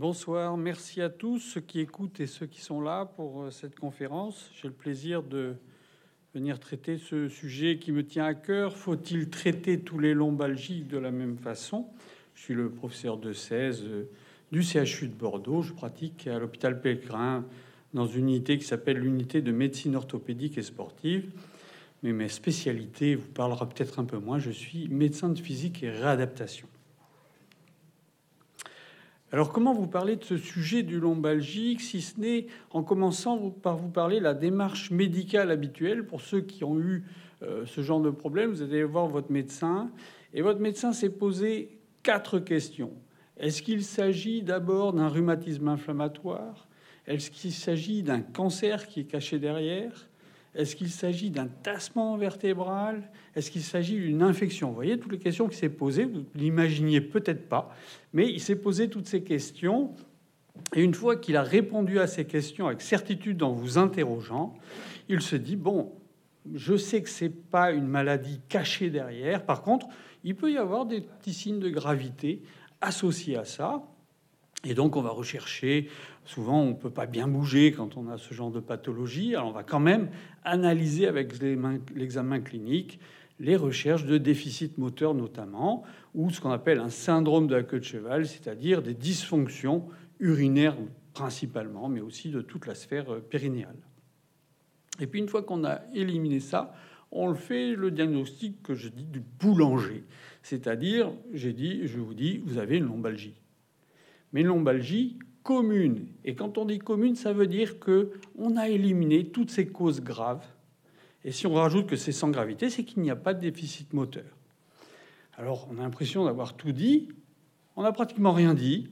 Bonsoir, merci à tous ceux qui écoutent et ceux qui sont là pour euh, cette conférence. J'ai le plaisir de venir traiter ce sujet qui me tient à cœur. Faut-il traiter tous les lombalgiques de la même façon? Je suis le professeur de 16 euh, du CHU de Bordeaux. Je pratique à l'hôpital Pellegrin dans une unité qui s'appelle l'unité de médecine orthopédique et sportive. Mais mes spécialités vous parlera peut-être un peu moins. Je suis médecin de physique et réadaptation. Alors comment vous parler de ce sujet du lombalgique, si ce n'est en commençant par vous parler la démarche médicale habituelle pour ceux qui ont eu euh, ce genre de problème? Vous allez voir votre médecin et votre médecin s'est posé quatre questions. Est-ce qu'il s'agit d'abord d'un rhumatisme inflammatoire? Est-ce qu'il s'agit d'un cancer qui est caché derrière? Est-ce qu'il s'agit d'un tassement vertébral? Est-ce qu'il s'agit d'une infection? Vous voyez toutes les questions qu'il s'est posées. Vous l'imaginiez peut-être pas, mais il s'est posé toutes ces questions. Et une fois qu'il a répondu à ces questions avec certitude en vous interrogeant, il se dit bon, je sais que c'est pas une maladie cachée derrière. Par contre, il peut y avoir des petits signes de gravité associés à ça. Et donc, on va rechercher. Souvent, on ne peut pas bien bouger quand on a ce genre de pathologie. Alors, on va quand même analyser avec l'examen clinique les recherches de déficit moteur notamment, ou ce qu'on appelle un syndrome de la queue de cheval, c'est-à-dire des dysfonctions urinaires principalement, mais aussi de toute la sphère euh, périnéale. Et puis une fois qu'on a éliminé ça, on le fait le diagnostic que je dis du boulanger, c'est-à-dire, j'ai dit, je vous dis, vous avez une lombalgie mais une lombalgie commune. Et quand on dit commune, ça veut dire que on a éliminé toutes ces causes graves. Et si on rajoute que c'est sans gravité, c'est qu'il n'y a pas de déficit moteur. Alors, on a l'impression d'avoir tout dit. On n'a pratiquement rien dit.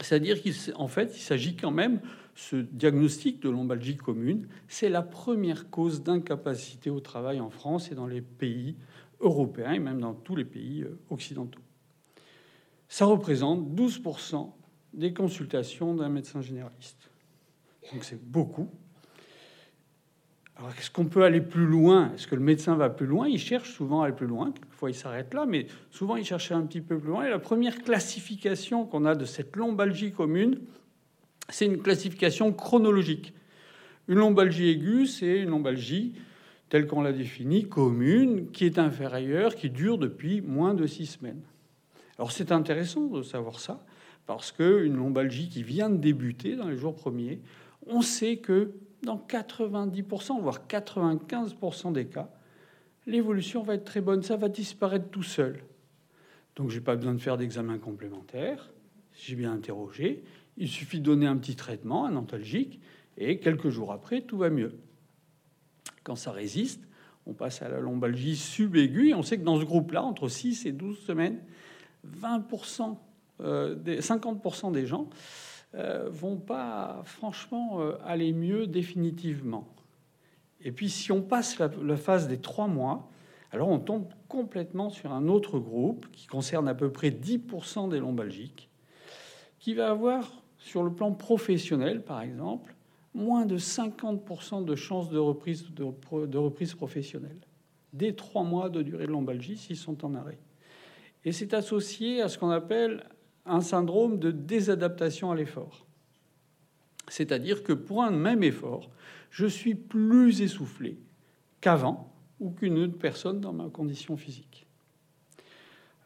C'est-à-dire qu'en fait, il s'agit quand même, ce diagnostic de lombalgie commune, c'est la première cause d'incapacité au travail en France et dans les pays européens et même dans tous les pays euh, occidentaux ça représente 12% des consultations d'un médecin généraliste. Donc c'est beaucoup. Alors est-ce qu'on peut aller plus loin? Est-ce que le médecin va plus loin? Il cherche souvent à aller plus loin. Quelquefois il s'arrête là, mais souvent il cherche un petit peu plus loin. Et la première classification qu'on a de cette lombalgie commune, c'est une classification chronologique. Une lombalgie aiguë, c'est une lombalgie telle qu'on l'a définie, commune, qui est inférieure, qui dure depuis moins de six semaines. Alors c'est intéressant de savoir ça, parce qu'une lombalgie qui vient de débuter dans les jours premiers, on sait que dans 90%, voire 95% des cas, l'évolution va être très bonne, ça va disparaître tout seul. Donc j'ai pas besoin de faire d'examen complémentaire, j'ai bien interrogé, il suffit de donner un petit traitement, un antalgique, et quelques jours après, tout va mieux. Quand ça résiste, on passe à la lombalgie subaiguë, et on sait que dans ce groupe-là, entre 6 et 12 semaines, 20%, 50% des gens euh, vont pas franchement euh, aller mieux définitivement. Et puis si on passe la, phase des trois mois, alors on tombe complètement sur un autre groupe qui concerne à peu près 10% des lombalgiques, qui va avoir, sur le plan professionnel par exemple, moins de 50% de chances de reprise, de reprise professionnelle. Dès trois mois de durée de lombalgie s'ils sont en arrêt et c'est associé à ce qu'on appelle un syndrome de désadaptation à l'effort. C'est-à-dire que pour un même effort, je suis plus essoufflé qu'avant ou qu'une autre personne dans ma condition physique.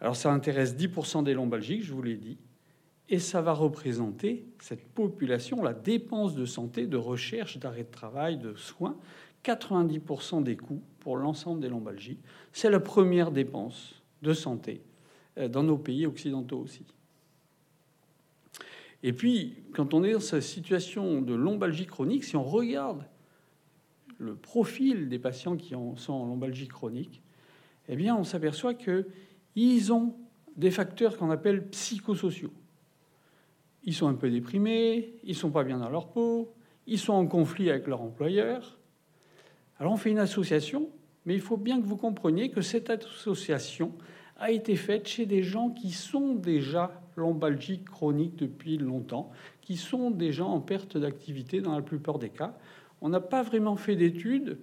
Alors ça intéresse 10% des lombalgiques, je vous l'ai dit, et ça va représenter cette population, la dépense de santé, de recherche, d'arrêt de travail, de soins, 90% des coûts pour l'ensemble des lombalgies. C'est la première dépense de santé euh, dans nos pays occidentaux aussi. Et puis, quand on est dans cette situation de lombalgie chronique, si on regarde le profil des patients qui sont en lombalgie chronique, eh bien, on s'aperçoit qu'ils ont des facteurs qu'on appelle psychosociaux. Ils sont un peu déprimés, ils sont pas bien dans leur peau, ils sont en conflit avec leur employeur. Alors on fait une association, mais il faut bien que vous compreniez que cette association, a été faite chez des gens qui sont déjà lombalgiques chroniques depuis longtemps, qui sont des gens en perte d'activité dans la plupart des cas. On n'a pas vraiment fait d'études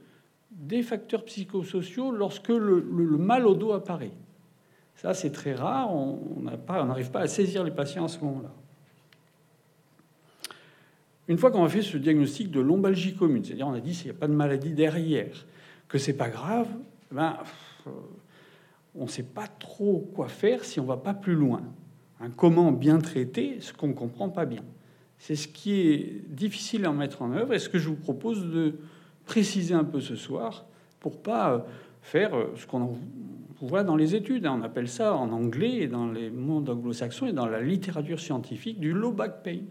des facteurs psychosociaux lorsque le, mal au dos apparaît. Ça, c'est très rare. On n'arrive pas, à saisir les patients à ce moment-là. Une fois qu'on a fait ce diagnostic de lombalgie commune, c'est-à-dire on a dit s'il n'y a pas de maladie derrière, que c'est pas grave, ben, on ne sait pas trop quoi faire si on va pas plus loin. Hein, comment bien traiter ce qu'on ne comprend pas bien C'est ce qui est difficile à mettre en œuvre et ce que je vous propose de préciser un peu ce soir pour pas euh, faire euh, ce qu'on voit dans les études. Hein. On appelle ça en anglais et dans les mondes anglo-saxons et dans la littérature scientifique du low back pain.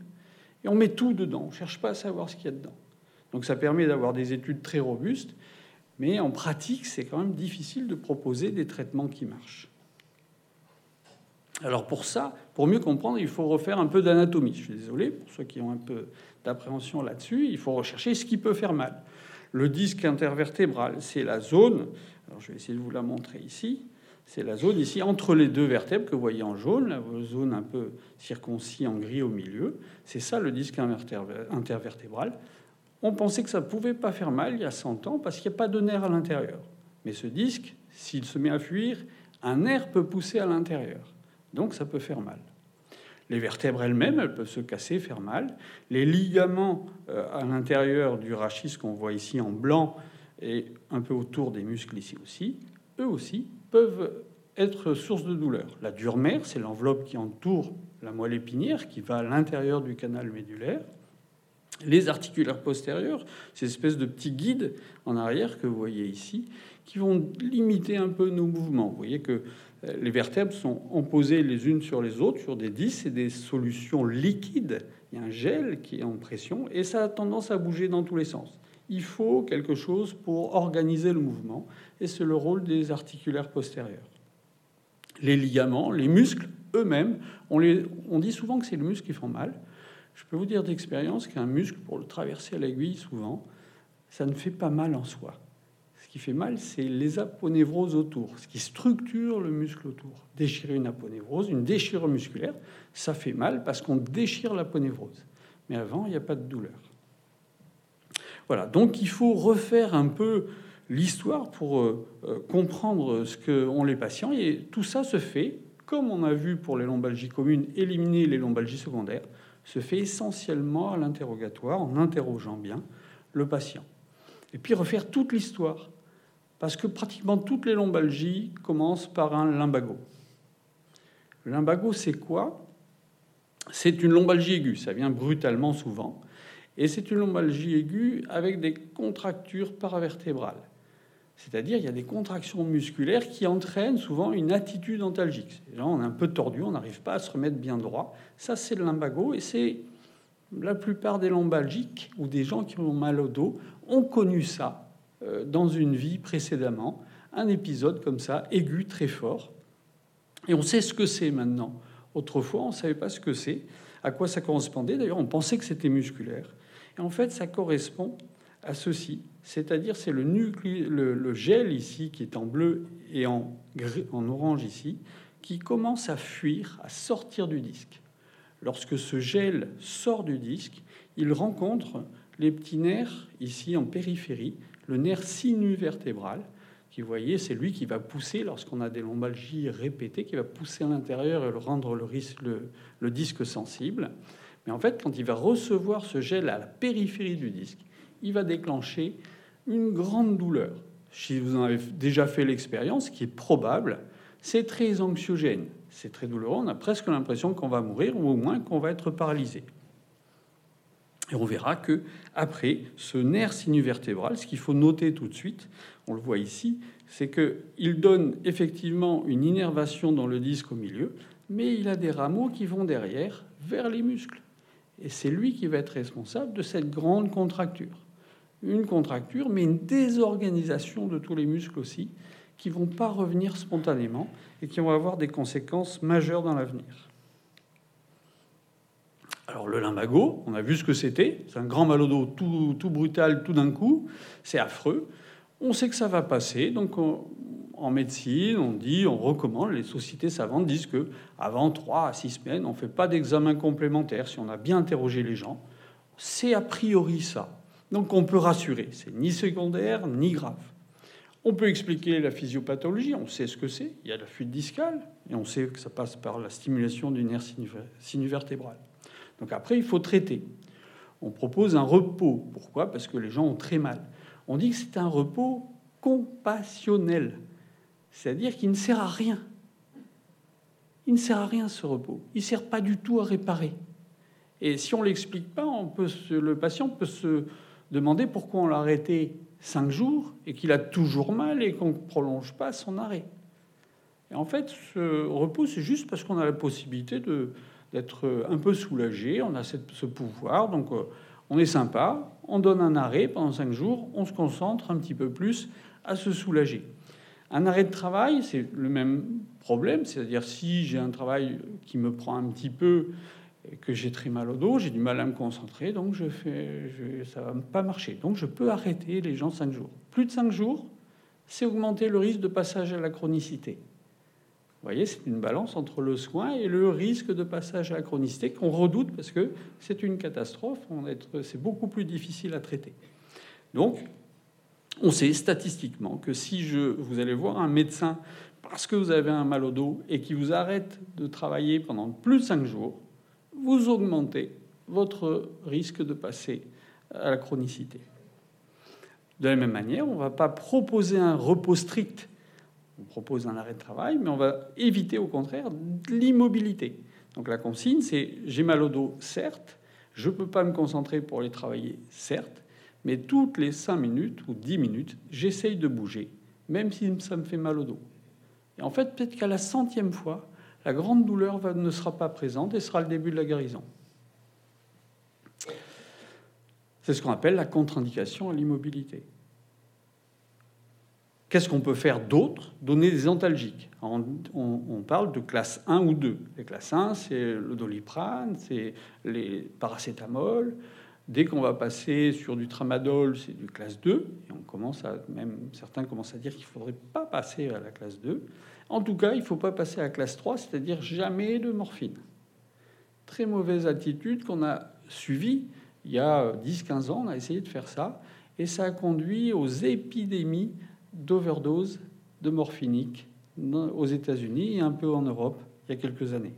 Et on met tout dedans, on ne cherche pas à savoir ce qu'il y a dedans. Donc ça permet d'avoir des études très robustes, mais en pratique, c'est quand même difficile de proposer des traitements qui marchent. Alors pour ça, pour mieux comprendre, il faut refaire un peu d'anatomie. Je suis désolé pour ceux qui ont un peu d'appréhension là-dessus. Il faut rechercher ce qui peut faire mal. Le disque intervertébral, c'est la zone. Alors je vais essayer de vous la montrer ici. C'est la zone ici entre les deux vertèbres que vous voyez en jaune, la zone un peu circoncis en gris au milieu. C'est ça le disque intervertébral. On pensait que ça ne pouvait pas faire mal il y a 100 ans parce qu'il n'y a pas de nerf à l'intérieur. Mais ce disque, s'il se met à fuir, un nerf peut pousser à l'intérieur. Donc ça peut faire mal. Les vertèbres elles-mêmes, elles peuvent se casser, faire mal. Les ligaments euh, à l'intérieur du rachis qu'on voit ici en blanc et un peu autour des muscles ici aussi, eux aussi peuvent être source de douleur. La dure mère, c'est l'enveloppe qui entoure la moelle épinière qui va à l'intérieur du canal médulaire. Les articulaires postérieurs, ces espèces de petits guides en arrière que vous voyez ici, qui vont limiter un peu nos mouvements. Vous voyez que les vertèbres sont emposées les unes sur les autres sur des disques et des solutions liquides. Il y a un gel qui est en pression et ça a tendance à bouger dans tous les sens. Il faut quelque chose pour organiser le mouvement et c'est le rôle des articulaires postérieurs. Les ligaments, les muscles eux-mêmes, on, dit souvent que c'est le muscle qui font mal. Je peux vous dire d'expérience qu'un muscle, pour le traverser à l'aiguille, souvent, ça ne fait pas mal en soi qui fait mal, c'est les aponevroses autour, ce qui structure le muscle autour. Déchirer une aponevrose, une déchirure musculaire, ça fait mal parce qu'on déchire l'aponevrose. Mais avant, il n'y a pas de douleur. Voilà, donc il faut refaire un peu l'histoire pour euh, euh, comprendre ce qu'ont les patients. Et tout ça se fait, comme on a vu pour les lombalgies communes, éliminer les lombalgies secondaires, se fait essentiellement à l'interrogatoire, en interrogeant bien le patient. Et puis refaire toute l'histoire parce que pratiquement toutes les lombalgies commencent par un lumbago. Le lumbago, c'est quoi? C'est une lombalgie aiguë, ça vient brutalement souvent, et c'est une lombalgie aiguë avec des contractures paravertébrales. C'est-à-dire il y a des contractions musculaires qui entraînent souvent une attitude antalgique. Là, on est un peu tordu, on n'arrive pas à se remettre bien droit. Ça, c'est le lumbago, et c'est la plupart des lombalgiques ou des gens qui ont mal au dos ont connu ça dans une vie précédemment, un épisode comme ça, aigu, très fort. Et on sait ce que c'est maintenant. Autrefois, on ne savait pas ce que c'est, à quoi ça correspondait. D'ailleurs, on pensait que c'était musculaire. Et en fait, ça correspond à ceci. C'est-à-dire, c'est le, gel ici, qui est en bleu et en orange ici, qui commence à fuir, à sortir du disque. Lorsque ce gel sort du disque, il rencontre les petits nerfs ici en périphérie le nerf sinuvertébral, qui, vous voyez, c'est lui qui va pousser, lorsqu'on a des lombalgies répétées, qui va pousser à l'intérieur et le rendre le, risque, le, disque sensible. Mais en fait, quand il va recevoir ce gel à la périphérie du disque, il va déclencher une grande douleur. Si vous en avez déjà fait l'expérience, ce qui est probable, c'est très anxiogène, c'est très douloureux, on a presque l'impression qu'on va mourir ou au moins qu'on va être paralysé. Et on verra que après ce nerf sinuvertébral, ce qu'il faut noter tout de suite, on le voit ici, c'est qu'il donne effectivement une innervation dans le disque au milieu, mais il a des rameaux qui vont derrière vers les muscles. Et c'est lui qui va être responsable de cette grande contracture. Une contracture, mais une désorganisation de tous les muscles aussi, qui vont pas revenir spontanément et qui vont avoir des conséquences majeures dans l'avenir. Alors le lumbago, on a vu ce que c'était. C'est un grand mal au dos tout, tout brutal tout d'un coup. C'est affreux. On sait que ça va passer. Donc en médecine, on dit, on recommande, les sociétés savantes disent que avant 3 à 6 semaines, on ne fait pas d'examen complémentaire. Si on a bien interrogé les gens, c'est a priori ça. Donc on peut rassurer. C'est ni secondaire ni grave. On peut expliquer la physiopathologie, on sait ce que c'est. Il y a la fuite discale, et on sait que ça passe par la stimulation du nerf sinuvertébral. Donc après, il faut traiter. On propose un repos. Pourquoi? Parce que les gens ont très mal. On dit que c'est un repos compassionnel, c'est-à-dire qu'il ne sert à rien. Il ne sert à rien ce repos. Il ne sert pas du tout à réparer. Et si on l'explique pas, le patient peut se demander pourquoi on l'a arrêté cinq jours et qu'il a toujours mal et qu'on ne prolonge pas son arrêt. Et en fait, ce repos, c'est juste parce qu'on a la possibilité d'être un peu soulagé, on a ce pouvoir, donc euh, on est sympa, on donne un arrêt pendant cinq jours, on se concentre un petit peu plus à se soulager. Un arrêt de travail, c'est le même problème, c'est-à-dire si j'ai un travail qui me prend un petit peu que j'ai très mal au dos, j'ai du mal à me concentrer, donc je fais, ça va pas marcher. Donc je peux arrêter les gens cinq jours. Plus de cinq jours, c'est augmenter le risque de passage à la chronicité. Vous voyez, c'est une balance entre le soin et le risque de passage à la chronicité qu'on redoute parce que c'est une catastrophe. C'est beaucoup plus difficile à traiter. Donc, on sait statistiquement que si je, vous allez voir un médecin parce que vous avez un mal au dos et qui vous arrête de travailler pendant plus de cinq jours, vous augmentez votre risque de passer à la chronicité. De la même manière, on ne va pas proposer un repos strict. On propose un arrêt de travail, mais on va éviter au contraire l'immobilité. Donc la consigne, c'est j'ai mal au dos, certes, je ne peux pas me concentrer pour aller travailler, certes, mais toutes les 5 minutes ou 10 minutes, j'essaye de bouger, même si ça me fait mal au dos. Et en fait, peut-être qu'à la centième fois, la grande douleur ne sera pas présente et sera le début de la guérison. C'est ce qu'on appelle la contre-indication à l'immobilité. Qu'est-ce qu'on peut faire d'autre? Donner des antalgiques. On, parle de classe 1 ou 2. Les classes 1, c'est le doliprane, c'est les paracétamol. Dès qu'on va passer sur du tramadol, c'est du classe 2. Et on commence à, même certains commencent à dire qu'il ne faudrait pas passer à la classe 2. En tout cas, il ne faut pas passer à la classe 3, c'est-à-dire jamais de morphine. Très mauvaise attitude qu'on a suivie il y a 10-15 ans, on a essayé de faire ça, et ça a conduit aux épidémies d'overdose de morphinique aux États-Unis et un peu en Europe il y a quelques années.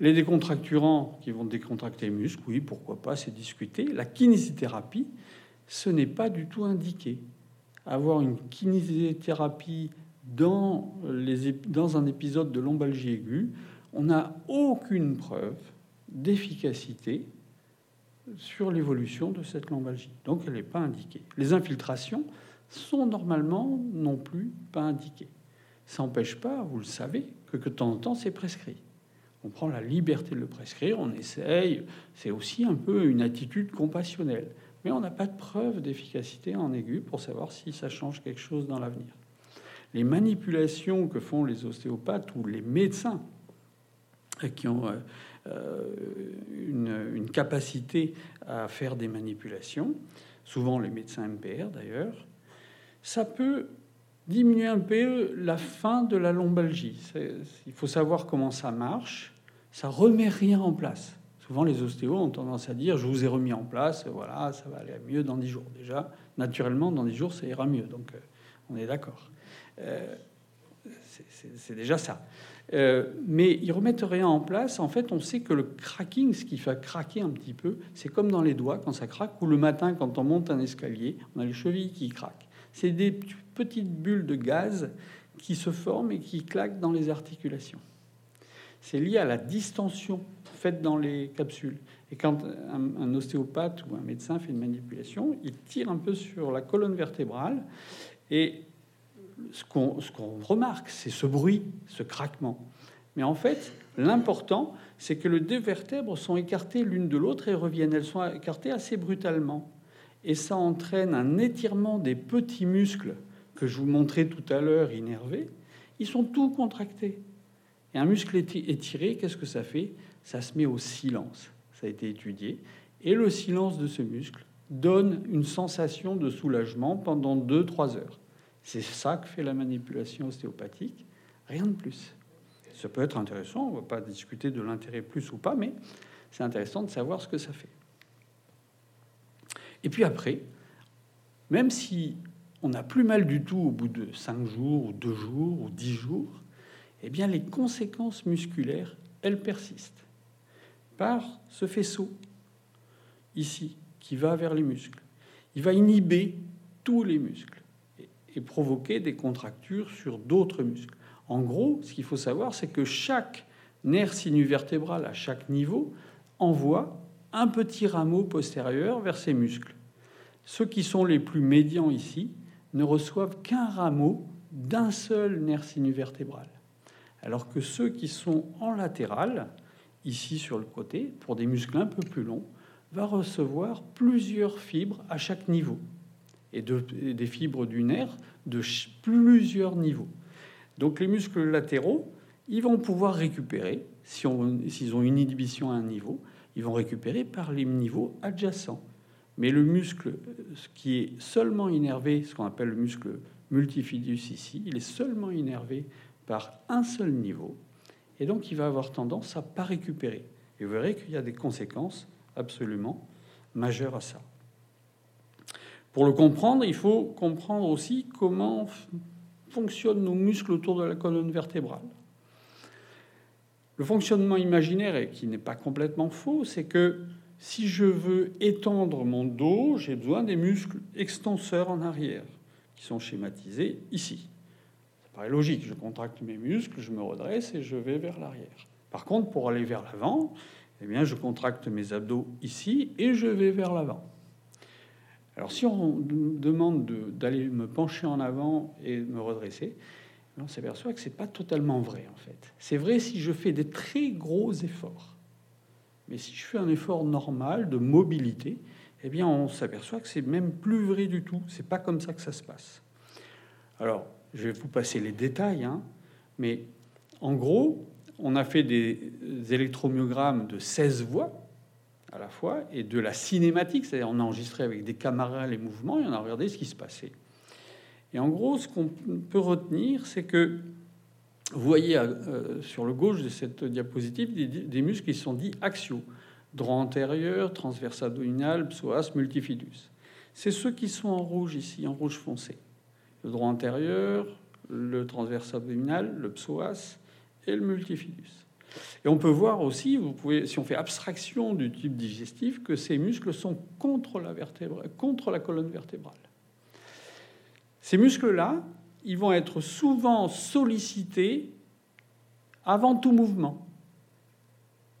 Les décontracturants qui vont décontracter les muscles, oui, pourquoi pas, c'est discuté. La kinésithérapie, ce n'est pas du tout indiqué. Avoir une kinésithérapie dans, les, dans un épisode de lombalgie aiguë, on n'a aucune preuve d'efficacité sur l'évolution de cette lombalgie. Donc elle n'est pas indiquée. Les infiltrations sont normalement non plus pas indiquées. Ça n'empêche pas, vous le savez, que, de temps en temps c'est prescrit. On prend la liberté de le prescrire, on essaye, c'est aussi un peu une attitude compassionnelle. Mais on n'a pas de preuve d'efficacité en aigu pour savoir si ça change quelque chose dans l'avenir les manipulations que font les ostéopathes ou les médecins qui ont euh, euh, une, capacité à faire des manipulations, souvent les médecins MPR d'ailleurs, ça peut diminuer un peu la fin de la lombalgie. Il faut savoir comment ça marche. Ça remet rien en place. Souvent, les ostéos ont tendance à dire Je vous ai remis en place, voilà, ça va aller mieux dans 10 jours. Déjà, naturellement, dans 10 jours, ça ira mieux. Donc, euh, on est d'accord. Euh, c'est déjà ça. Euh, mais ils remettent rien en place. En fait, on sait que le cracking, ce qui fait craquer un petit peu, c'est comme dans les doigts quand ça craque, ou le matin quand on monte un escalier, on a les chevilles qui craquent. C'est des petites bulles de gaz qui se forment et qui claquent dans les articulations. C'est lié à la distension faite dans les capsules. Et quand un, ostéopathe ou un médecin fait une manipulation, il tire un peu sur la colonne vertébrale et ce qu'on remarque, c'est ce bruit, ce craquement. Mais en fait, l'important, c'est que les deux vertèbres sont écartées l'une de l'autre et reviennent. Elles sont écartées assez brutalement. Et ça entraîne un étirement des petits muscles que je vous montrais tout à l'heure, innervés. Ils sont tous contractés. Et un muscle étiré, qu'est-ce que ça fait? Ça se met au silence. Ça a été étudié. Et le silence de ce muscle donne une sensation de soulagement pendant 2-3 heures. C'est ça que fait la manipulation ostéopathique, rien de plus. Ça peut être intéressant, on ne va pas discuter de l'intérêt plus ou pas, mais c'est intéressant de savoir ce que ça fait. Et puis après, même si on n'a plus mal du tout au bout de 5 jours, ou 2 jours, ou 10 jours, eh bien les conséquences musculaires, elles persistent par ce faisceau. ici, qui va vers les muscles. Il va inhiber tous les muscles et provoquer des contractures sur d'autres muscles. En gros, ce qu'il faut savoir, c'est que chaque nerf sinuvertébral à chaque niveau envoie un petit rameau postérieur vers ces muscles. Ceux qui sont les plus médians ici ne reçoivent qu'un rameau d'un seul nerf sinuvertébral, alors que ceux qui sont en latéral, ici sur le côté, pour des muscles un peu plus longs, va recevoir plusieurs fibres à chaque niveau et, des fibres du nerf de plusieurs niveaux. Donc les muscles latéraux, ils vont pouvoir récupérer, s'ils ont une inhibition à un niveau, ils vont récupérer par les niveaux adjacents. Mais le muscle qui est seulement innervé, ce qu'on appelle le muscle multifidus ici, il est seulement innervé par un seul niveau. Et donc il va avoir tendance à pas récupérer. Et vous verrez qu'il y a des conséquences absolument majeures à ça. Pour le comprendre, il faut comprendre aussi comment fonctionnent nos muscles autour de la colonne vertébrale. Le fonctionnement imaginaire, et qui n'est pas complètement faux, c'est que si je veux étendre mon dos, j'ai besoin des muscles extenseurs en arrière, qui sont schématisés ici. Ça paraît logique, je contracte mes muscles, je me redresse et je vais vers l'arrière. Par contre, pour aller vers l'avant, eh bien, je contracte mes abdos ici et je vais vers l'avant. Alors si on demande d'aller me pencher en avant et me redresser, on s'aperçoit que ce n'est pas totalement vrai en fait. C'est vrai si je fais des très gros efforts. Mais si je fais un effort normal de mobilité, eh bien on s'aperçoit que c'est même plus vrai du tout. C'est pas comme ça que ça se passe. Alors, je vais vous passer les détails, hein, mais en gros, on a fait des électromyogrammes de 16 voix à la fois et de la cinématique, c'est-à-dire on a enregistré avec des caméras les mouvements et on a regardé ce qui se passait. Et en gros, ce qu'on peut retenir, c'est que vous voyez euh, sur le gauche de cette diapositive des, muscles qui sont dits axiaux droit antérieur, transverse abdominal, psoas, multifidus. C'est ceux qui sont en rouge ici, en rouge foncé. Le droit antérieur, le transverse abdominal, le psoas et le multifidus. Et on peut voir aussi, si on fait abstraction du type digestif, que ces muscles sont contre la, contre la colonne vertébrale. Ces muscles-là, ils vont être souvent sollicités avant tout mouvement.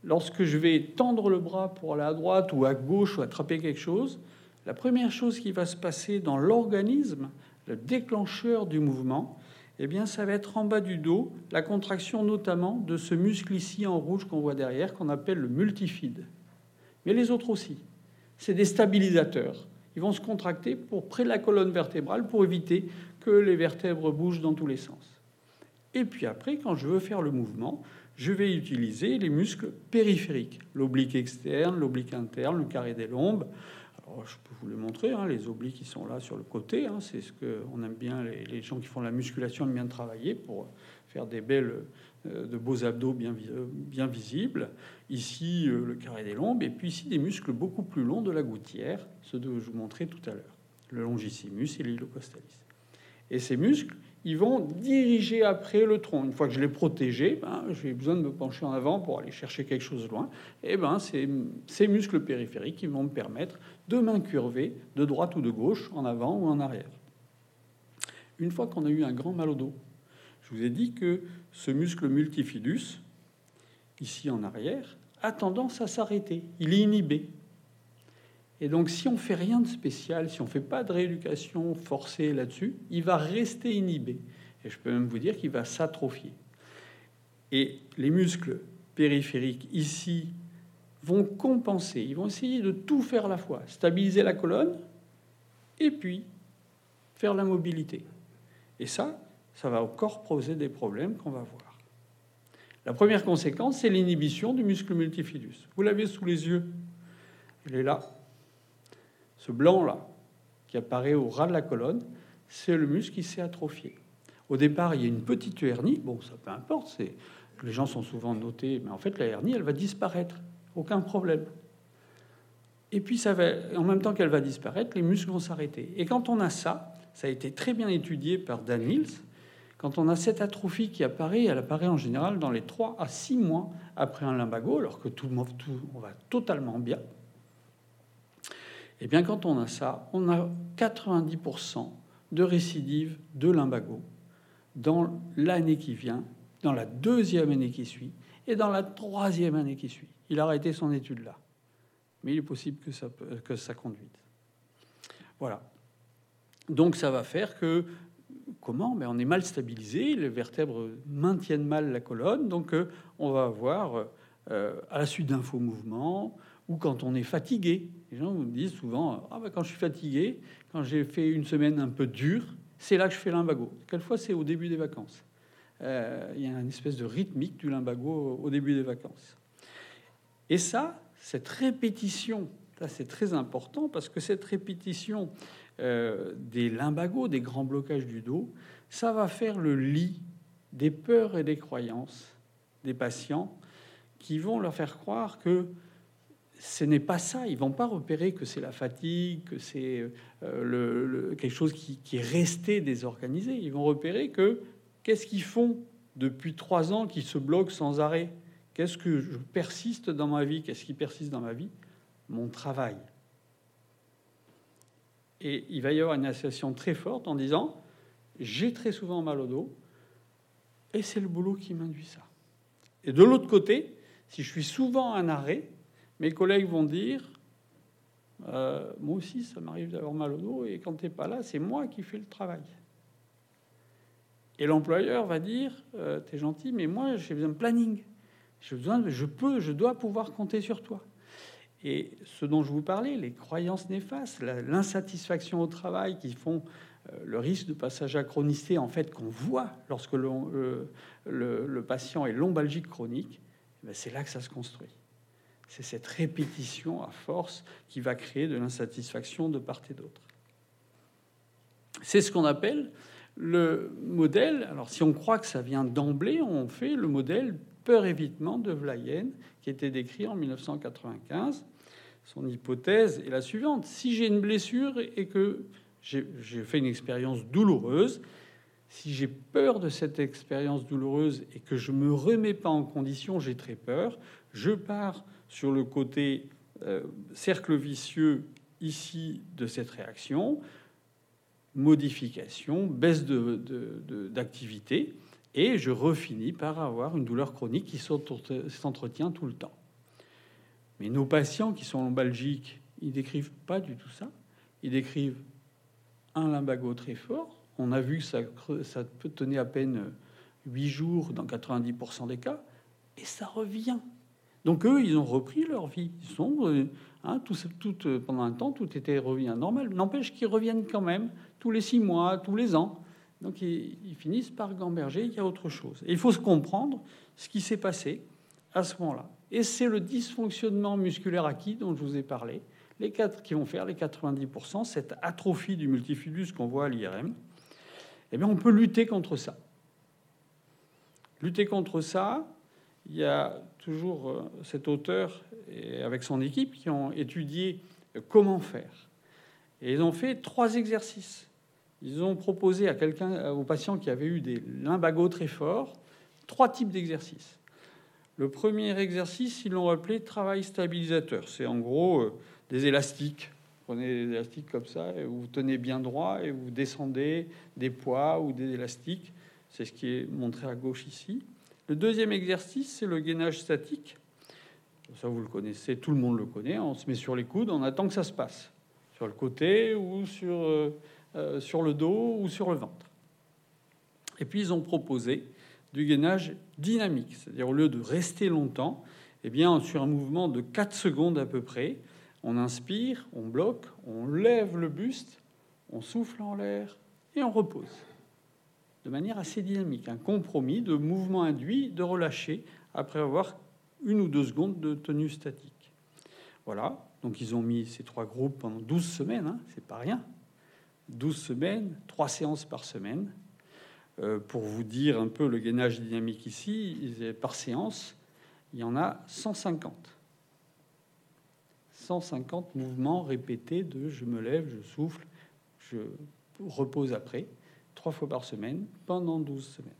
Lorsque je vais tendre le bras pour aller à droite ou à gauche ou attraper quelque chose, la première chose qui va se passer dans l'organisme, le déclencheur du mouvement, eh bien, ça va être en bas du dos, la contraction notamment de ce muscle ici en rouge qu'on voit derrière, qu'on appelle le multifide. Mais les autres aussi. C'est des stabilisateurs ils vont se contracter pour près de la colonne vertébrale pour éviter que les vertèbres bougent dans tous les sens. Et puis après, quand je veux faire le mouvement, je vais utiliser les muscles périphériques, l'oblique externe, l'oblique interne, le carré des lombes. Alors, je peux vous le montrer, hein, les obliques qui sont là sur le côté, hein, c'est ce qu'on aime bien, les, gens qui font la musculation aiment bien travailler pour faire des belles euh, de beaux abdos bien, euh, visibles. Ici, euh, le carré des lombes. Et puis ici, des muscles beaucoup plus longs de la gouttière, ceux que je vous montrais tout à l'heure. Le longissimus et l'hylocostalis. Et ces muscles, ils vont diriger après le tronc. Une fois que je l'ai protégé, ben, j'ai besoin de me pencher en avant pour aller chercher quelque chose loin. Et ben, c'est ces muscles périphériques qui vont me permettre de m'incurver de droite ou de gauche, en avant ou en arrière. Une fois qu'on a eu un grand mal au dos, je vous ai dit que ce muscle multifidus, ici en arrière, a tendance à s'arrêter. Il est inhibé. Et donc, si on fait rien de spécial, si on fait pas de rééducation forcée là-dessus, il va rester inhibé. Et je peux même vous dire qu'il va s'atrophier. Et les muscles périphériques ici vont compenser. Ils vont essayer de tout faire à la fois, stabiliser la colonne et puis faire la mobilité. Et ça, ça va encore poser des problèmes qu'on va voir. La première conséquence, c'est l'inhibition du muscle multifidus. Vous l'avez sous les yeux. Il est là. Ce blanc-là, qui apparaît au ras de la colonne, c'est le muscle qui s'est atrophié. Au départ, il y a une petite hernie. Bon, ça peu importe. Les gens sont souvent notés, mais en fait, la hernie, elle va disparaître. Aucun problème. Et puis, ça va, en même temps qu'elle va disparaître, les muscles vont s'arrêter. Et quand on a ça, ça a été très bien étudié par Dan Mills, quand on a cette atrophie qui apparaît, elle apparaît en général dans les 3 à 6 mois après un lumbago, alors que tout, tout on va totalement bien. Eh bien, quand on a ça, on a 90% de récidive de lumbago dans l'année qui vient, dans la deuxième année qui suit et dans la troisième année qui suit. Il a arrêté son étude là. Mais il est possible que ça, que ça conduise. Voilà. Donc ça va faire que comment? On est mal stabilisé, les vertèbres maintiennent mal la colonne, donc euh, on va avoir euh, à la suite d'un faux mouvement ou quand on est fatigué. Les gens me disent souvent ah ben, quand je suis fatigué, quand j'ai fait une semaine un peu dure, c'est là que je fais l'imbago. Quelquefois c'est au début des vacances. Euh, il y a une espèce de rythmique du limbago au début des vacances. Et ça, cette répétition, c'est très important parce que cette répétition euh, des limbagos, des grands blocages du dos, ça va faire le lit des peurs et des croyances des patients qui vont leur faire croire que ce n'est pas ça. Ils vont pas repérer que c'est la fatigue, que c'est euh, quelque chose qui, qui, est resté désorganisé. Ils vont repérer que qu'est-ce qu'ils font depuis trois ans qui se bloquent sans arrêt? Qu'est-ce que je persiste dans ma vie? Qu'est-ce qui persiste dans ma vie? Mon travail. Et il va y avoir une association très forte en disant j'ai très souvent mal au dos et c'est le boulot qui m'induit ça. Et de l'autre côté, si je suis souvent en arrêt, mes collègues vont dire euh, moi aussi ça m'arrive d'avoir mal au dos et quand tu n'es pas là, c'est moi qui fais le travail. Et l'employeur va dire euh, tu es gentil, mais moi j'ai besoin de planning. Besoin, je peux, je dois pouvoir compter sur toi. Et ce dont je vous parlais, les croyances néfastes, l'insatisfaction au travail qui font euh, le risque de passage à chronicité, en fait, qu'on voit lorsque le, le, patient est lombalgique chronique, eh c'est là que ça se construit. C'est cette répétition à force qui va créer de l'insatisfaction de part et d'autre. C'est ce qu'on appelle le modèle. Alors, si on croit que ça vient d'emblée, on fait le modèle peur-évitement de Vlayen, qui était décrit en 1995 son hypothèse est la suivante. Si j'ai une blessure et que j'ai fait une expérience douloureuse, si j'ai peur de cette expérience douloureuse et que je me remets pas en condition, j'ai très peur, je pars sur le côté euh, cercle vicieux ici de cette réaction, modification, baisse d'activité, de, et je refinis par avoir une douleur chronique qui s'entretient tout le temps. Mais nos patients qui sont lombalgiques, ils décrivent pas du tout ça. Ils décrivent un lumbago très fort. On a vu que ça, ça peut tenir à peine 8 jours dans 90% des cas, et ça revient. Donc eux, ils ont repris leur vie. Ils sont, euh, hein, euh, pendant un temps, tout était revenu à normal. N'empêche qu'ils reviennent quand même tous les six mois, tous les ans. Donc ils, ils finissent par gamberger. Il y a autre chose. Et il faut se comprendre ce qui s'est passé à ce moment-là. Et c'est le dysfonctionnement musculaire acquis dont je vous ai parlé, les quatre qui vont faire les 90%, cette atrophie du multifidus qu'on voit à l'IRM. Eh bien, on peut lutter contre ça. Lutter contre ça, il y a toujours euh, cet auteur et avec son équipe qui ont étudié comment faire. Et ils ont fait trois exercices. Ils ont proposé à quelqu'un, aux patients qui avaient eu des limbagos très forts, trois types d'exercices. Le premier exercice, ils l'ont appelé travail stabilisateur. C'est en gros euh, des élastiques. Prenez des élastiques comme ça, et vous tenez bien droit et vous descendez des poids ou des élastiques. C'est ce qui est montré à gauche ici. Le deuxième exercice, c'est le gainage statique. Ça, vous le connaissez, tout le monde le connaît. On se met sur les coudes, on attend que ça se passe. Sur le côté ou sur, euh, euh, sur le dos ou sur le ventre. Et puis, ils ont proposé du gainage dynamique, c'est-à-dire au lieu de rester longtemps, eh bien, sur un mouvement de 4 secondes à peu près, on inspire, on bloque, on lève le buste, on souffle en l'air et on repose. De manière assez dynamique, un compromis de mouvement induit, de relâcher après avoir une ou deux secondes de tenue statique. Voilà, donc ils ont mis ces trois groupes pendant 12 semaines, hein, c'est pas rien. 12 semaines, trois séances par semaine. Euh, pour vous dire un peu le gainage dynamique ici, par séance, il y en a 150. 150 mouvements répétés de je me lève, je souffle, je repose après, trois fois par semaine, pendant 12 semaines.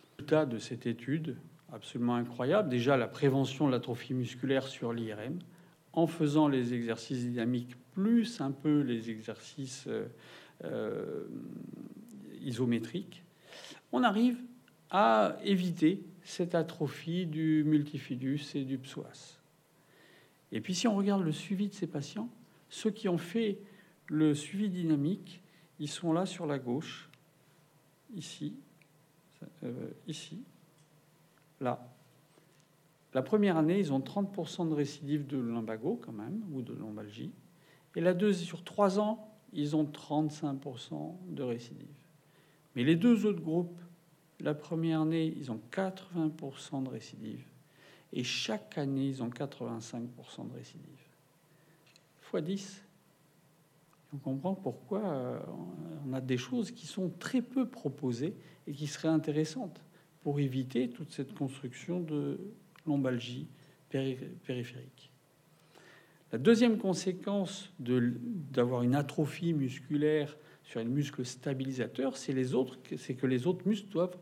Le résultat de cette étude, absolument incroyable, déjà la prévention de l'atrophie musculaire sur l'IRM, en faisant les exercices dynamiques plus un peu les exercices isométriques, on arrive à éviter cette atrophie du multifidus et du psoas. Et puis si on regarde le suivi de ces patients, ceux qui ont fait le suivi dynamique, ils sont là sur la gauche, ici, euh, ici, là. La première année, ils ont 30% de récidive de lumbago quand même, ou de lombalgie. Et la deuxième, sur trois ans, ils ont 35% de récidive. Mais les deux autres groupes, la première année, ils ont 80% de récidive. Et chaque année, ils ont 85% de récidive. Fois 10. On comprend pourquoi euh, on a des choses qui sont très peu proposées et qui seraient intéressantes pour éviter toute cette construction de lombalgie périphérique. La deuxième conséquence d'avoir une atrophie musculaire sur c'est les autres, c'est que les autres muscles doivent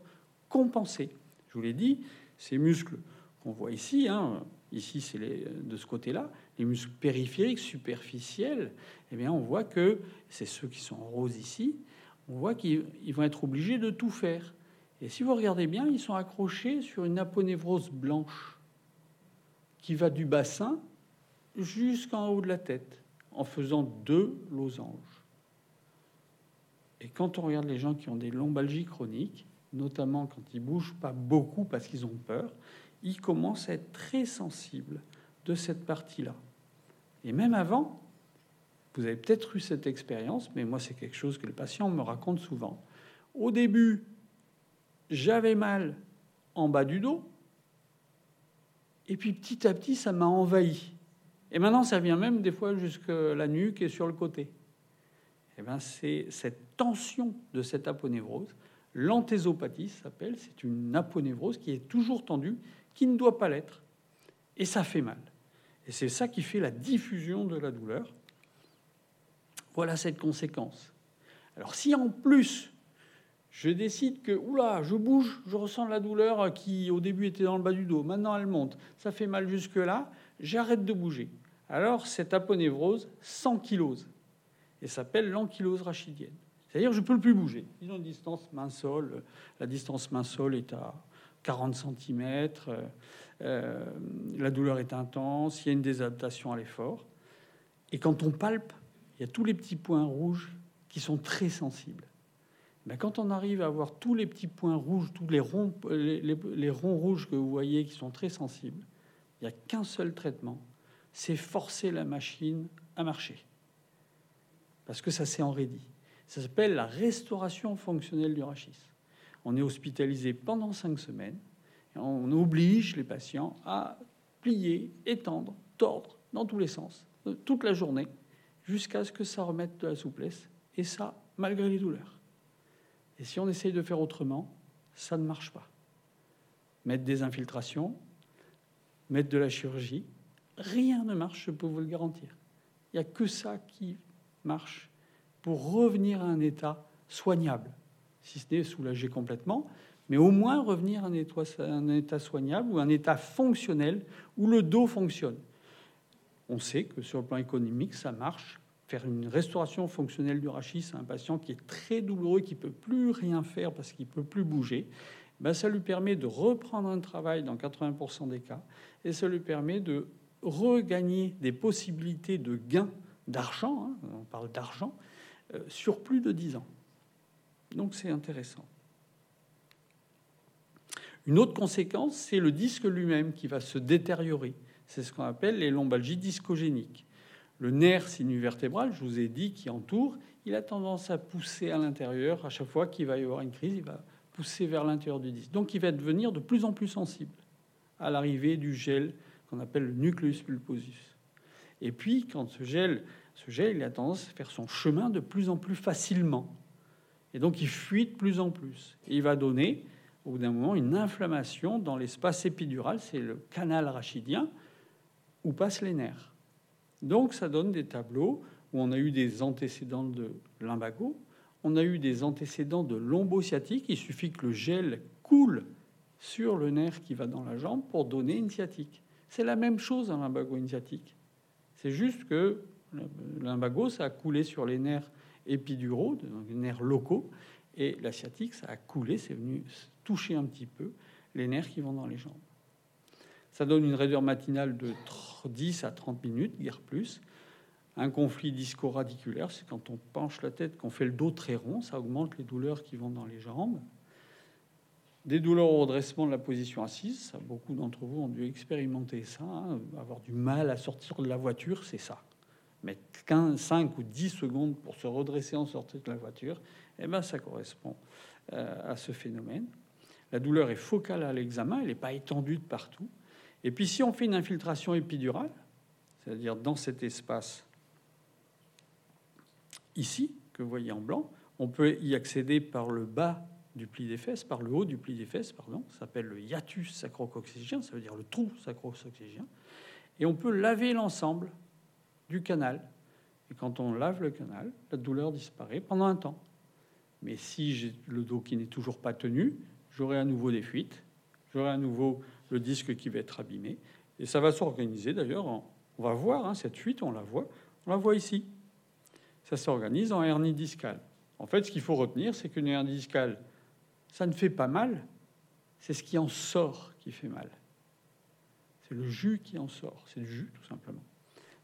compenser. Je vous l'ai dit, ces muscles qu'on voit ici, hein, ici c'est de ce côté-là, les muscles périphériques superficiels, eh bien on voit que c'est ceux qui sont en rose ici, on voit qu'ils vont être obligés de tout faire. Et si vous regardez bien, ils sont accrochés sur une aponévrose blanche qui va du bassin jusqu'en haut de la tête en faisant deux losanges. Et quand on regarde les gens qui ont des lombalgies chroniques, notamment quand ils bougent pas beaucoup parce qu'ils ont peur, ils commencent à être très sensibles de cette partie-là. Et même avant, vous avez peut-être eu cette expérience, mais moi c'est quelque chose que les patients me racontent souvent. Au début, j'avais mal en bas du dos, et puis petit à petit, ça m'a envahi. Et maintenant, ça vient même des fois jusqu'à la nuque et sur le côté. Eh ben, c'est cette tension de cette aponévrose. L'antésopathie s'appelle, c'est une aponévrose qui est toujours tendue, qui ne doit pas l'être. Et ça fait mal. Et c'est ça qui fait la diffusion de la douleur. Voilà cette conséquence. Alors si en plus je décide que, oula, je bouge, je ressens la douleur qui au début était dans le bas du dos, maintenant elle monte, ça fait mal jusque-là, j'arrête de bouger. Alors cette aponévrose s'ankylose et s'appelle l'ankylose rachidienne. C'est-à-dire je peux plus bouger. Disons une distance main-sol. La distance main-sol est à 40 cm. Euh, la douleur est intense. Il y a une désadaptation à l'effort. Et quand on palpe, il y a tous les petits points rouges qui sont très sensibles. Mais quand on arrive à avoir tous les petits points rouges, tous les ronds, les ronds rouges que vous voyez qui sont très sensibles, il n'y a qu'un seul traitement, c'est forcer la machine à marcher parce que ça s'est enraidi. Ça s'appelle la restauration fonctionnelle du rachis. On est hospitalisé pendant cinq semaines. On oblige les patients à plier, étendre, tordre dans tous les sens, euh, toute la journée, jusqu'à ce que ça remette de la souplesse. Et ça, malgré les douleurs. Et si on essaye de faire autrement, ça ne marche pas. Mettre des infiltrations, mettre de la chirurgie, rien ne marche, je peux vous le garantir. Il n'y a que ça qui marche pour revenir à un état soignable, si ce n'est soulager complètement, mais au moins revenir à un état soignable ou un état fonctionnel où le dos fonctionne. On sait que sur le plan économique, ça marche. Faire une restauration fonctionnelle du rachis à un patient qui est très douloureux, qui peut plus rien faire parce qu'il peut plus bouger, ben ça lui permet de reprendre un travail dans 80% des cas et ça lui permet de regagner des possibilités de gains d'argent, hein, on parle d'argent, euh, sur plus de 10 ans. Donc c'est intéressant. Une autre conséquence, c'est le disque lui-même qui va se détériorer. C'est ce qu'on appelle les lombalgies discogéniques. Le nerf sinuvertébral, je vous ai dit, qui entoure, il a tendance à pousser à l'intérieur. À chaque fois qu'il va y avoir une crise, il va pousser vers l'intérieur du disque. Donc il va devenir de plus en plus sensible à l'arrivée du gel qu'on appelle le nucleus pulposus. Et puis, quand ce gel, ce gel, il a tendance à faire son chemin de plus en plus facilement. Et donc, il fuit de plus en plus. Il va donner, au bout d'un moment, une inflammation dans l'espace épidural, c'est le canal rachidien, où passent les nerfs. Donc, ça donne des tableaux où on a eu des antécédents de lumbago, on a eu des antécédents de lombosciatique. Il suffit que le gel coule sur le nerf qui va dans la jambe pour donner une sciatique. C'est la même chose en lumbago-sciatique C'est juste que le lumbago, ça a coulé sur les nerfs épiduraux, donc nerfs locaux, et la sciatique, ça a coulé, c'est venu toucher un petit peu les nerfs qui vont dans les jambes. Ça donne une raideur matinale de 10 à 30 minutes, guère plus. Un conflit disco-radiculaire, c'est quand on penche la tête, qu'on fait le dos très rond, ça augmente les douleurs qui vont dans les jambes. Des douleurs au redressement de la position assise, beaucoup d'entre vous ont dû expérimenter ça, hein. avoir du mal à sortir de la voiture, c'est ça. Mais 15, 5 ou 10 secondes pour se redresser en sortant de la voiture, eh ben, ça correspond euh, à ce phénomène. La douleur est focale à l'examen, elle n'est pas étendue de partout. Et puis si on fait une infiltration épidurale, c'est-à-dire dans cet espace ici, que vous voyez en blanc, on peut y accéder par le bas du pli des fesses, par le haut du pli des fesses, pardon. S'appelle le hiatus sacro-coccygien, ça veut dire le trou sacro-coccygien. Et on peut laver l'ensemble du canal. Et quand on lave le canal, la douleur disparaît pendant un temps. Mais si j'ai le dos qui n'est toujours pas tenu, j'aurai à nouveau des fuites, j'aurai à nouveau le disque qui va être abîmé. Et ça va s'organiser d'ailleurs. On va voir hein, cette fuite, on la voit. On la voit ici. Ça s'organise en hernie discale. En fait, ce qu'il faut retenir, c'est qu'une hernie discale, ça ne fait pas mal. C'est ce qui en sort qui fait mal. C'est le jus qui en sort. C'est le jus, tout simplement.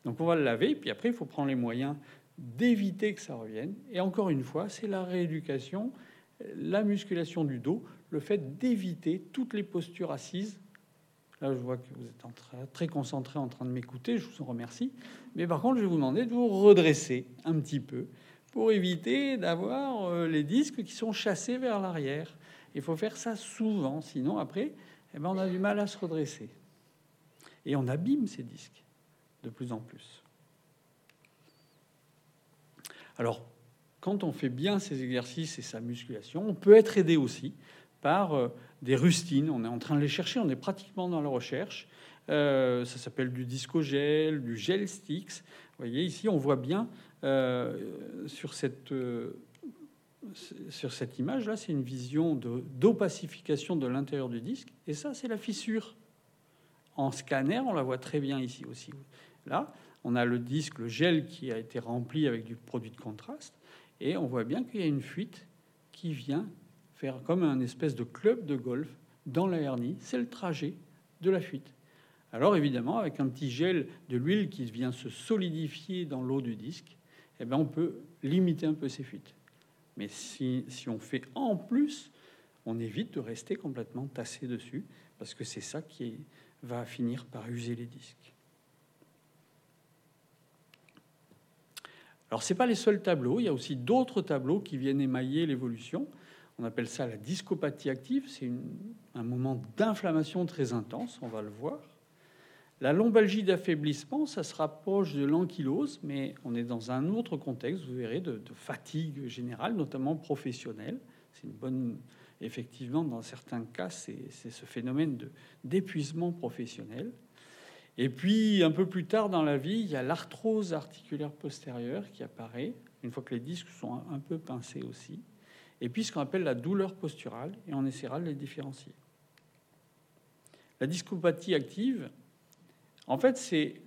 Donc on va le laver, puis après, il faut prendre les moyens d'éviter que ça revienne. Et encore une fois, c'est la rééducation, la musculation du dos, le fait d'éviter toutes les postures assises. Là, je vois que vous êtes très concentré en train de m'écouter, je vous en remercie. Mais par contre, je vais vous demander de vous redresser un petit peu pour éviter d'avoir euh, les disques qui sont chassés vers l'arrière. Il faut faire ça souvent, sinon après, eh ben, on a du mal à se redresser. Et on abîme ces disques de plus en plus. Alors, quand on fait bien ces exercices et sa musculation, on peut être aidé aussi par euh, des rustines. On est en train de les chercher, on est pratiquement dans la recherche. Euh, ça s'appelle du disco-gel, du gel sticks. Vous voyez, ici, on voit bien euh, sur cette, cette image-là, c'est une vision d'opacification de l'intérieur du disque. Et ça, c'est la fissure. En scanner, on la voit très bien ici aussi. Là, on a le disque, le gel qui a été rempli avec du produit de contraste, et on voit bien qu'il y a une fuite qui vient faire comme un espèce de club de golf dans la hernie. C'est le trajet de la fuite. Alors évidemment, avec un petit gel de l'huile qui vient se solidifier dans l'eau du disque, eh bien, on peut limiter un peu ces fuites. Mais si, si on fait en plus, on évite de rester complètement tassé dessus, parce que c'est ça qui va finir par user les disques. Alors, ce pas les seuls tableaux, il y a aussi d'autres tableaux qui viennent émailler l'évolution. On appelle ça la discopathie active, c'est un moment d'inflammation très intense, on va le voir. La lombalgie d'affaiblissement, ça se rapproche de l'ankylose, mais on est dans un autre contexte, vous verrez, de, de fatigue générale, notamment professionnelle. C'est une bonne, effectivement, dans certains cas, c'est ce phénomène d'épuisement professionnel. Et puis, un peu plus tard dans la vie, il y a l'arthrose articulaire postérieure qui apparaît, une fois que les disques sont un peu pincés aussi. Et puis, ce qu'on appelle la douleur posturale, et on essaiera de les différencier. La discopathie active, en fait, c'est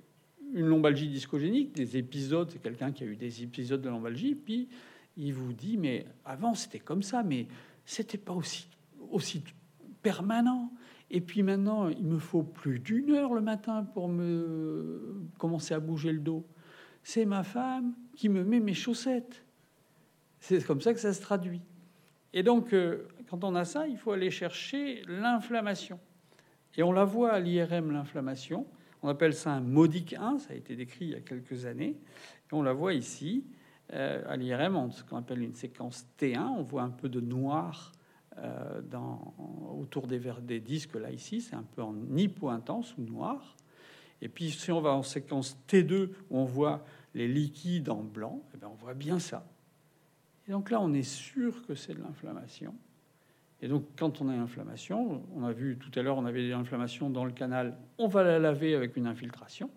une lombalgie discogénique, des épisodes, c'est quelqu'un qui a eu des épisodes de lombalgie, puis il vous dit, mais avant c'était comme ça, mais c'était pas aussi, aussi permanent. Et puis maintenant, il me faut plus d'une heure le matin pour me commencer à bouger le dos. C'est ma femme qui me met mes chaussettes. C'est comme ça que ça se traduit. Et donc, euh, quand on a ça, il faut aller chercher l'inflammation. Et on la voit à l'IRM, l'inflammation. On appelle ça un modique 1, ça a été décrit il y a quelques années. Et on la voit ici, euh, à l'IRM, ce qu'on appelle une séquence T1. On voit un peu de noir euh, autour des, disques, là, ici, c'est un peu en hypo intense ou noir. Et puis, si on va en séquence T2, où on voit les liquides en blanc, et eh bien, on voit bien ça. Et donc là, on est sûr que c'est de l'inflammation. Et donc, quand on a une inflammation, on a vu tout à l'heure, on avait des inflammations dans le canal, on va la laver avec une infiltration.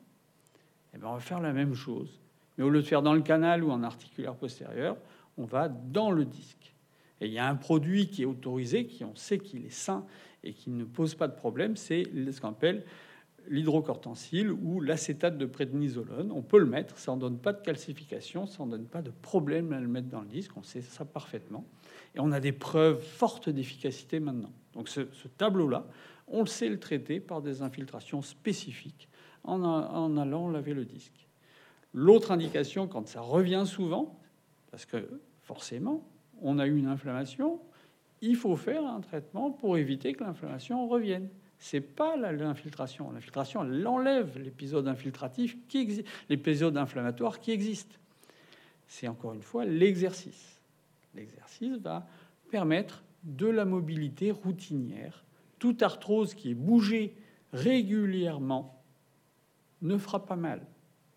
Et eh bien, on va faire la même chose. Mais au lieu de faire dans le canal ou en articulaire postérieur, on va dans le disque. Et il y a un produit qui est autorisé, qui on sait qu'il est sain et qui ne pose pas de problème, c'est ce qu'on appelle l'hydrocortensile ou l'acétate de prédnisolone. On peut le mettre, ça ne donne pas de calcification, ça ne donne pas de problème à le mettre dans le disque, on sait ça parfaitement. Et on a des preuves fortes d'efficacité maintenant. Donc ce, tableau-là, on le sait le traiter par des infiltrations spécifiques en, en allant laver le disque. L'autre indication, quand ça revient souvent, parce que forcément, on a eu une inflammation, il faut faire un traitement pour éviter que l'inflammation revienne. C'est pas l'infiltration. L'infiltration, elle enlève l'épisode infiltratif qui existe, l'épisode inflammatoire qui existe. C'est encore une fois l'exercice. L'exercice va permettre de la mobilité routinière. Toute arthrose qui est bougée régulièrement ne fera pas mal.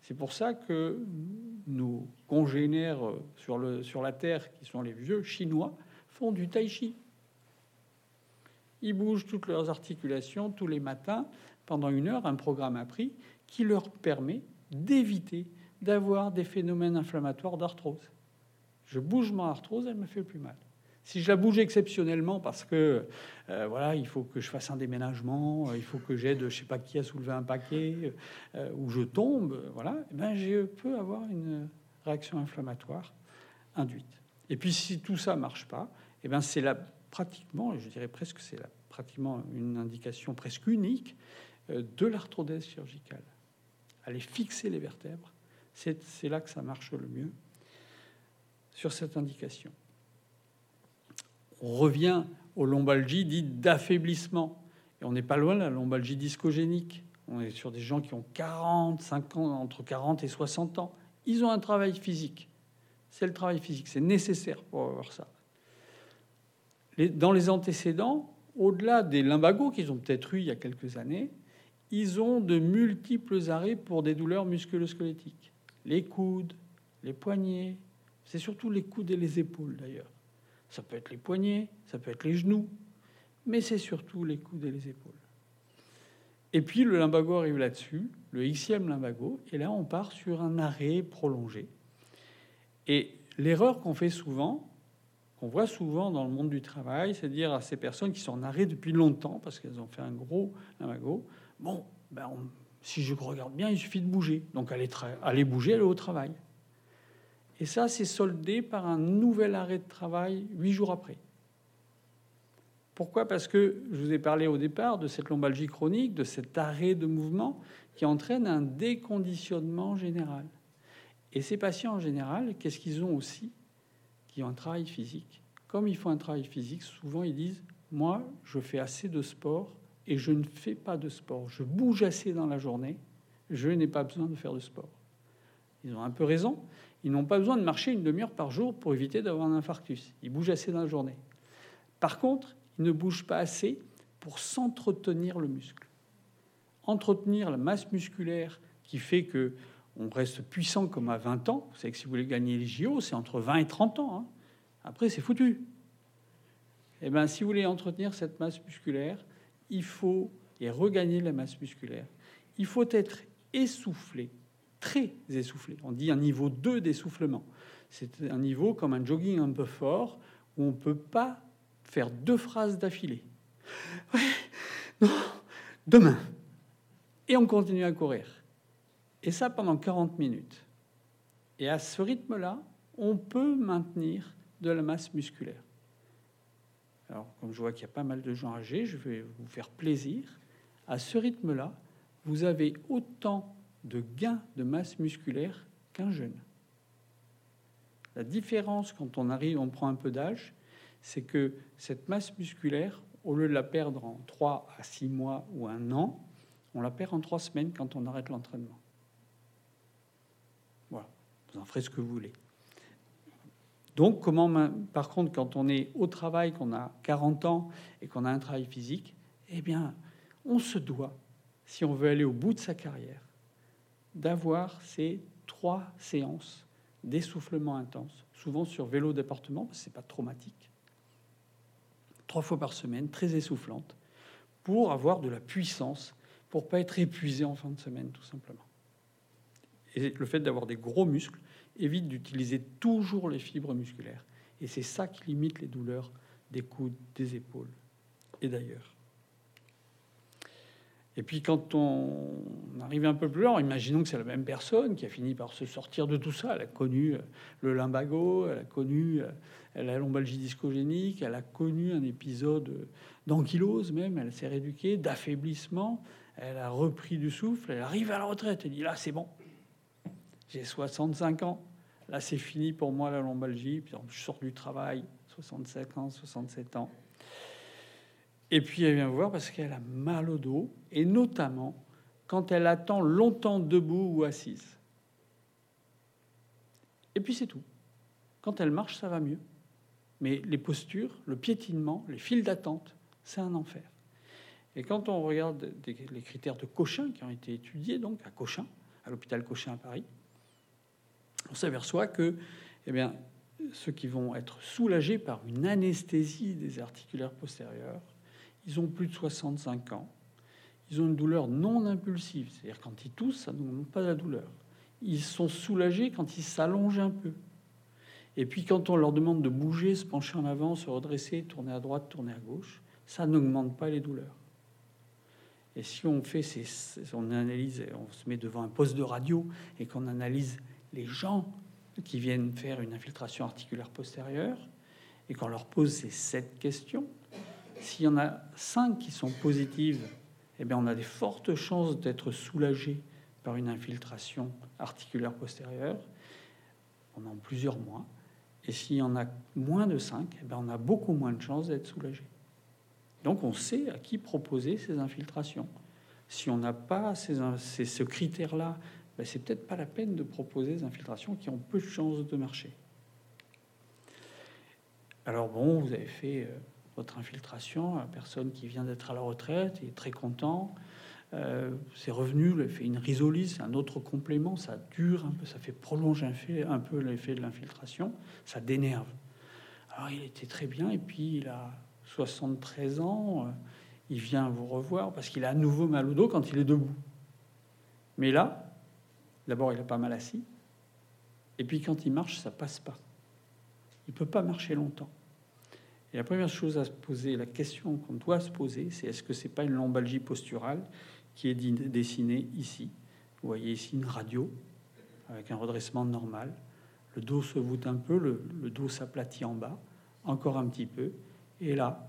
C'est pour ça que nos congénères sur, sur la Terre, qui sont les vieux Chinois, font du tai chi. Ils bougent toutes leurs articulations tous les matins pendant une heure, un programme appris qui leur permet d'éviter d'avoir des phénomènes inflammatoires d'arthrose. Je bouge mon arthrose, elle me fait plus mal. Si je la bouge exceptionnellement parce que euh, voilà, il faut que je fasse un déménagement, euh, il faut que j'aide je sais pas qui à soulever un paquet euh, ou je tombe, voilà, eh ben je peux avoir une réaction inflammatoire induite. Et puis si tout ça marche pas, et eh ben c'est là pratiquement, je dirais presque c'est pratiquement une indication presque unique de l'arthrodèse chirurgicale. Aller fixer les vertèbres, c'est là que ça marche le mieux sur cette indication on revient aux lombalgies dites d'affaiblissement. Et on n'est pas loin de la lombalgie discogénique. On est sur des gens qui ont 40, 50, entre 40 et 60 ans. Ils ont un travail physique. C'est le travail physique, c'est nécessaire pour avoir ça. dans les antécédents, au-delà des lumbagos qu'ils ont peut-être eu il y a quelques années, ils ont de multiples arrêts pour des douleurs musculo-squelettiques. Les coudes, les poignets, c'est surtout les coudes et les épaules d'ailleurs. Ça peut être les poignets, ça peut être les genoux, mais c'est surtout les coudes et les épaules. Et puis le lumbago arrive là-dessus, le Xème lumbago, et là on part sur un arrêt prolongé. Et l'erreur qu'on fait souvent, qu'on voit souvent dans le monde du travail, c'est dire à ces personnes qui sont en arrêt depuis longtemps parce qu'elles ont fait un gros lumbago, bon, ben si je regarde bien, il suffit de bouger. Donc allez, allez bouger, aller au travail. Et ça, c'est soldé par un nouvel arrêt de travail huit jours après. Pourquoi? Parce que je vous ai parlé au départ de cette lombalgie chronique, de cet arrêt de mouvement qui entraîne un déconditionnement général. Et ces patients en général, qu'est-ce qu'ils ont aussi? Qui ont un travail physique. Comme ils font un travail physique, souvent ils disent Moi, je fais assez de sport et je ne fais pas de sport. Je bouge assez dans la journée, je n'ai pas besoin de faire de sport. Ils ont un peu raison. Ils n'ont pas besoin de marcher une demi-heure par jour pour éviter d'avoir un infarctus. Ils bougent assez dans la journée. Par contre, ils ne bougent pas assez pour s'entretenir le muscle. Entretenir la masse musculaire qui fait que on reste puissant comme à 20 ans. Vous savez que si vous voulez gagner les JO, c'est entre 20 et 30 ans. Hein. Après, c'est foutu. Eh bien, si vous voulez entretenir cette masse musculaire, il faut, et regagner la masse musculaire, il faut être essoufflé très essoufflé. On dit un niveau 2 d'essoufflement. C'est un niveau comme un jogging un peu fort où on ne peut pas faire deux phrases d'affilée. Non, demain. Et on continue à courir. Et ça pendant 40 minutes. Et à ce rythme-là, on peut maintenir de la masse musculaire. Alors, comme je vois qu'il y a pas mal de gens âgés, je vais vous faire plaisir. À ce rythme-là, vous avez autant de gain de masse musculaire qu'un jeune. La différence quand on arrive, on prend un peu d'âge, c'est que cette masse musculaire, au lieu de la perdre en 3 à 6 mois ou un an, on la perd en 3 semaines quand on arrête l'entraînement. Voilà, vous en ferez ce que vous voulez. Donc, comment, par contre, quand on est au travail, qu'on a 40 ans et qu'on a un travail physique, eh bien, on se doit, si on veut aller au bout de sa carrière, d'avoir ces trois séances d'essoufflement intense, souvent sur vélo d'appartement, parce que c'est pas traumatique, trois fois par semaine, très essoufflante, pour avoir de la puissance, pour pas être épuisé en fin de semaine, tout simplement. Et le fait d'avoir des gros muscles évite d'utiliser toujours les fibres musculaires. Et c'est ça qui limite les douleurs des coudes, des épaules et d'ailleurs. Et puis quand on arrive un peu plus loin, imaginons que c'est la même personne qui a fini par se sortir de tout ça. Elle a connu le lumbago, elle a connu la lombalgie discogénique, elle a connu un épisode d'ankylose même, elle s'est rééduquée, d'affaiblissement, elle a repris du souffle, elle arrive à la retraite, elle dit là c'est bon, j'ai 65 ans, là c'est fini pour moi la lombalgie, puis je sors du travail, 65 ans, 67 ans. Et puis elle vient voir parce qu'elle a mal au dos, et notamment quand elle attend longtemps debout ou assise. Et puis c'est tout. Quand elle marche, ça va mieux. Mais les postures, le piétinement, les files d'attente, c'est un enfer. Et quand on regarde les critères de Cochin qui ont été étudiés donc à Cochin, à l'hôpital Cochin à Paris, on s'aperçoit que eh bien, ceux qui vont être soulagés par une anesthésie des articulaires postérieurs, ils ont plus de 65 ans. Ils ont une douleur non impulsive, c'est-à-dire quand ils toussent, ça montre pas la douleur. Ils sont soulagés quand ils s'allongent un peu. Et puis quand on leur demande de bouger, se pencher en avant, se redresser, tourner à droite, tourner à gauche, ça n'augmente pas les douleurs. Et si on fait ces, on analyse, on se met devant un poste de radio et qu'on analyse les gens qui viennent faire une infiltration articulaire postérieure et qu'on leur pose ces sept questions, s'il y en a cinq qui sont positives, eh bien on a des fortes chances d'être soulagé par une infiltration articulaire postérieure pendant plusieurs mois. Et s'il y en a moins de 5, eh bien on a beaucoup moins de chances d'être soulagé. Donc on sait à qui proposer ces infiltrations. Si on n'a pas ces, ce critère-là, ben c'est peut-être pas la peine de proposer des infiltrations qui ont peu de chances de marcher. Alors bon, vous avez fait euh, votre infiltration, la personne qui vient d'être à la retraite est très content. Euh, c'est revenu, il fait une c'est un autre complément, ça dure un peu, ça fait prolonger un, peu l'effet de l'infiltration, ça dénerve. Alors il était très bien, et puis il a 73 ans, euh, il vient vous revoir parce qu'il a à nouveau mal au dos quand il est debout. Mais là, d'abord, il a pas mal assis, et puis quand il marche, ça passe pas. Il peut pas marcher longtemps. Et la première chose à se poser, la question qu'on doit se poser, c'est est-ce que c'est pas une lombalgie posturale qui est dessinée ici? Vous voyez ici une radio avec un redressement normal. Le dos se voûte un peu, le, dos s'aplatit en bas, encore un petit peu, et là,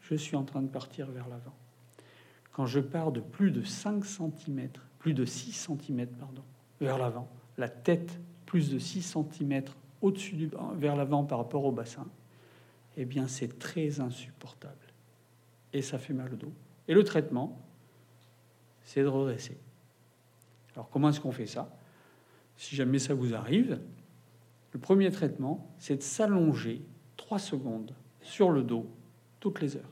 je suis en train de partir vers l'avant. Quand je pars de plus de 5 cm, plus de 6 cm, pardon, vers l'avant, la tête plus de 6 cm au-dessus du vers l'avant par rapport au bassin, eh bien c'est très insupportable. Et ça fait mal au dos. Et le traitement, c'est de redresser. Alors comment est-ce qu'on fait ça? Si jamais ça vous arrive, le premier traitement, c'est de s'allonger 3 secondes sur le dos toutes les heures.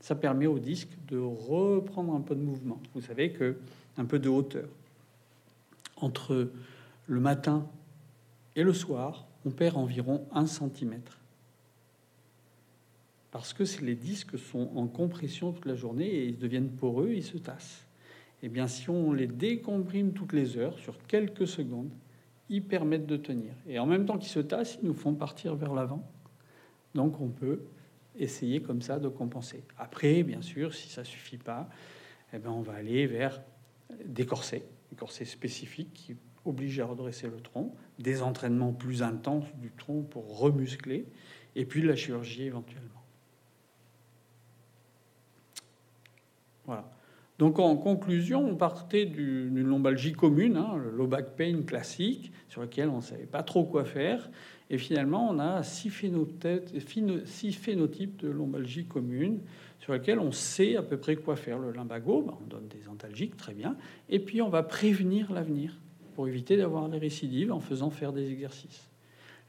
Ça permet au disque de reprendre un peu de mouvement. Vous savez que un peu de hauteur. Entre le matin et le soir, on perd environ un centimètre. Parce que les disques sont en compression toute la journée et ils deviennent poreux, ils se tassent. Eh bien, si on les décomprime toutes les heures, sur quelques secondes, ils permettent de tenir. Et en même temps qu'ils se tassent, ils nous font partir vers l'avant donc on peut essayer comme ça de compenser. Après, bien sûr, si ça suffit pas, eh ben on va aller vers des corsets, des corsets spécifiques qui obligent à redresser le tronc, des entraînements plus intenses du tronc pour remuscler, et puis la chirurgie éventuellement. Voilà. Donc en conclusion, on partait d'une lombalgie commune, hein, le low back pain classique, sur lequel on ne savait pas trop quoi faire. Et finalement, on a six phénotypes, de lombalgie commune sur lesquels on sait à peu près quoi faire. Le lumbago, ben, on donne des antalgiques, très bien. Et puis, on va prévenir l'avenir pour éviter d'avoir des récidives en faisant faire des exercices.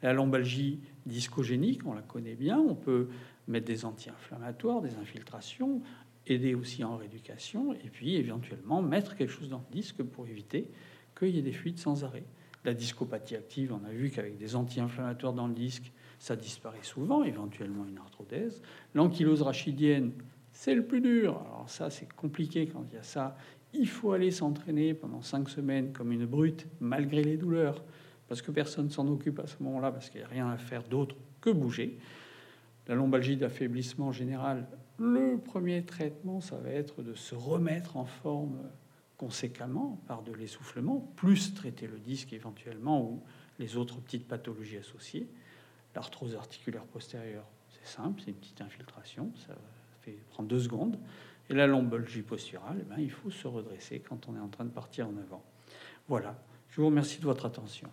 La lombalgie discogénique, on la connaît bien. On peut mettre des anti-inflammatoires, des infiltrations, aider aussi en rééducation, et puis éventuellement mettre quelque chose dans le disque pour éviter qu'il y ait des fuites sans arrêt. La discopathie active, on a vu qu'avec des anti-inflammatoires dans le disque, ça disparaît souvent, éventuellement une arthrodèse. L'ankylose rachidienne, c'est le plus dur. Alors ça, c'est compliqué quand il y a ça. Il faut aller s'entraîner pendant cinq semaines comme une brute, malgré les douleurs, parce que personne s'en occupe à ce moment-là, parce qu'il n'y a rien à faire d'autre que bouger. La lombalgie d'affaiblissement général, Le premier traitement, ça va être de se remettre en forme conséquemment par de l'essoufflement, plus traiter le disque éventuellement ou les autres petites pathologies associées. L'arthrose articulaire postérieure, c'est simple, c'est une petite infiltration, ça fait prendre deux secondes. Et la lombalgie posturale, eh ben, il faut se redresser quand on est en train de partir en avant. Voilà, je vous remercie de votre attention.